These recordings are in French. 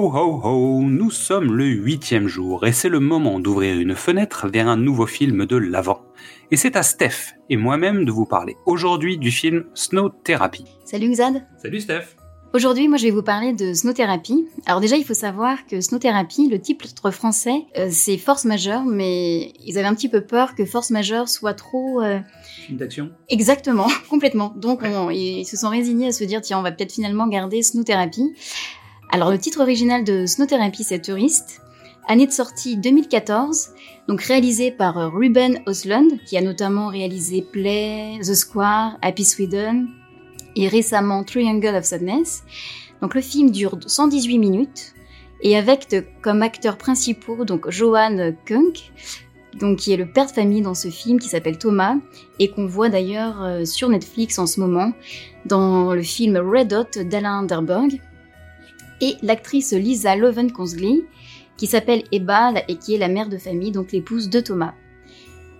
Ho ho ho, nous sommes le huitième jour et c'est le moment d'ouvrir une fenêtre vers un nouveau film de l'Avent. Et c'est à Steph et moi-même de vous parler aujourd'hui du film Snow Therapy. Salut Xad Salut Steph Aujourd'hui, moi, je vais vous parler de Snow Therapy. Alors déjà, il faut savoir que Snow Therapy, le titre français, euh, c'est Force Majeure, mais ils avaient un petit peu peur que Force Majeure soit trop... Euh... Film d'action Exactement, complètement. Donc, on, ils se sont résignés à se dire, tiens, on va peut-être finalement garder Snow Therapy. Alors, le titre original de Snow Therapy, c'est Touriste. Année de sortie 2014, donc réalisé par euh, Ruben Ostlund, qui a notamment réalisé Play, The Square, Happy Sweden, et récemment Triangle of Sadness. Donc le film dure 118 minutes et avec comme acteurs principaux donc Johan Kunk, donc qui est le père de famille dans ce film qui s'appelle Thomas et qu'on voit d'ailleurs euh, sur Netflix en ce moment dans le film Red Hot d'Alain Derberg et l'actrice Lisa loven qui s'appelle Eba et qui est la mère de famille donc l'épouse de Thomas.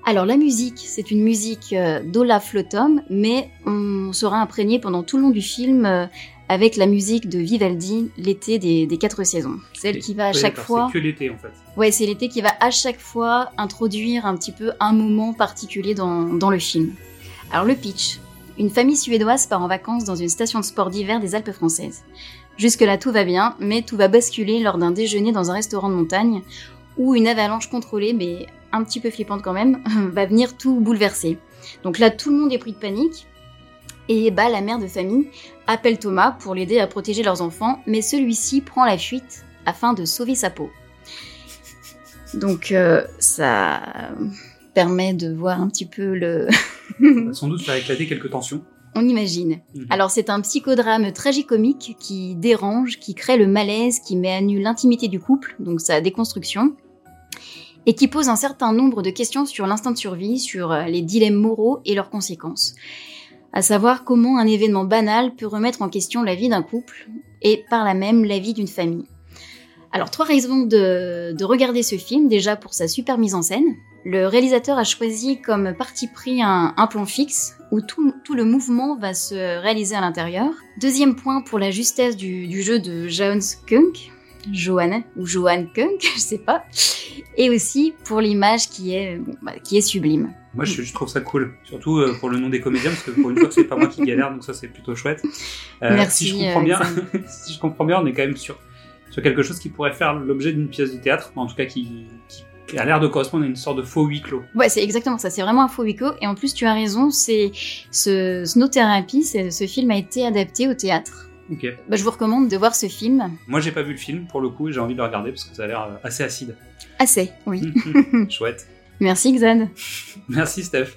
Alors la musique, c'est une musique euh, d'Olaf Flotom, mais on sera imprégné pendant tout le long du film euh, avec la musique de Vivaldi, l'été des, quatre saisons. Celle qui va à chaque fois. C'est que l'été en fait. Ouais, c'est l'été qui va à chaque fois introduire un petit peu un moment particulier dans, dans le film. Alors le pitch. Une famille suédoise part en vacances dans une station de sport d'hiver des Alpes françaises. Jusque-là tout va bien, mais tout va basculer lors d'un déjeuner dans un restaurant de montagne où une avalanche contrôlée, mais un petit peu flippante quand même, va venir tout bouleverser. Donc là, tout le monde est pris de panique. Et bah, la mère de famille appelle Thomas pour l'aider à protéger leurs enfants, mais celui-ci prend la fuite afin de sauver sa peau. Donc euh, ça permet de voir un petit peu le... sans doute faire éclater quelques tensions. On imagine. Mhm. Alors c'est un psychodrame tragicomique qui dérange, qui crée le malaise, qui met à nu l'intimité du couple, donc sa déconstruction et qui pose un certain nombre de questions sur l'instinct de survie, sur euh, les dilemmes moraux et leurs conséquences. À savoir comment un événement banal peut remettre en question la vie d'un couple et par là même la vie d'une famille. Alors trois raisons de, regarder ce film, déjà pour sa super mise en scène. Le réalisateur a choisi comme parti pris un, plan fixe où tout, le mouvement va se réaliser à l'intérieur. Deuxième point pour la justesse du, jeu de Jaons Kunk, Johan ou Johan Kunk, je sais pas. Et aussi pour l'image qui est bah, qui est sublime. Moi, je, trouve ça cool, surtout euh, pour le nom des comédiens, parce que pour une fois, c'est pas moi qui galère, donc ça, c'est plutôt chouette. Euh, Merci. Si je comprends bien, si je comprends bien, on est quand même sur quelque chose qui pourrait faire l'objet d'une pièce de théâtre, en tout cas qui, qui a l'air de correspondre à une sorte de faux huis clos. Ouais, c'est exactement ça. C'est vraiment un faux huis clos. Et en plus, tu as raison. C'est ce Snow Therapy. Ce film a été adapté au théâtre. Bah, je vous recommande de voir ce film. Moi, j'ai pas vu le film pour le coup et j'ai envie de le regarder parce que ça a l'air euh, assez acide. Assez, oui. Chouette. Merci Xan. Merci Steph.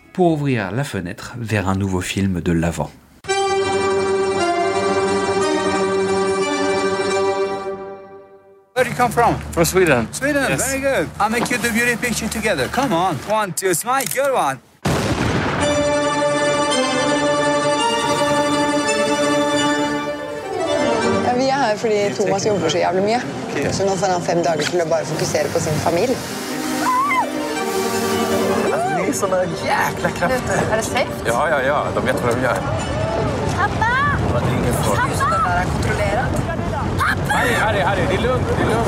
pour ouvrir la fenêtre vers un nouveau film de l'avant. Where do you come from? From Sweden. Sweden, yes. very good. I'll make you the beauty picture together. Come on. One, two, smile. Good one. her fordi Thomas jobber så jævlig mye. Så nå får han fem dager til å bare fokusere på sin familie. Ni är såna jäkla krafter. Är det safe? Ja, ja, ja. De vet vad de gör. Pappa! Det är ingen fara. Pappa! Kontrollerat. Pappa! Harry, Harry, Harry. Det är lugnt. Det är lugnt.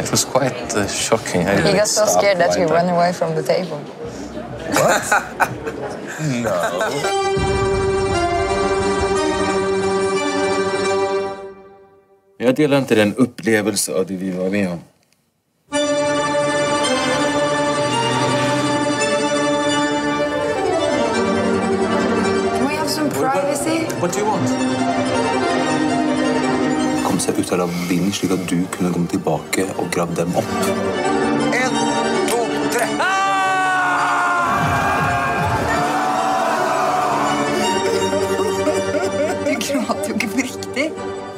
It was quite uh, shocking. He got so scared that he ran away from the table. What? no. Jag delar inte den upplevelse av det vi var med om. Can we have some privacy? What do you want? Kom seg ut av vinden slik at du kunne komme tilbake og grave dem opp.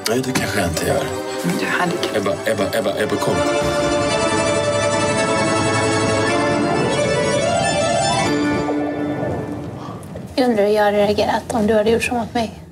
Nej, det kanske jag inte gör. Du hade kunnat. Ebba, Ebba, Ebba, Ebba, kom. Jag undrar hur jag hade reagerat om du hade gjort så mot mig.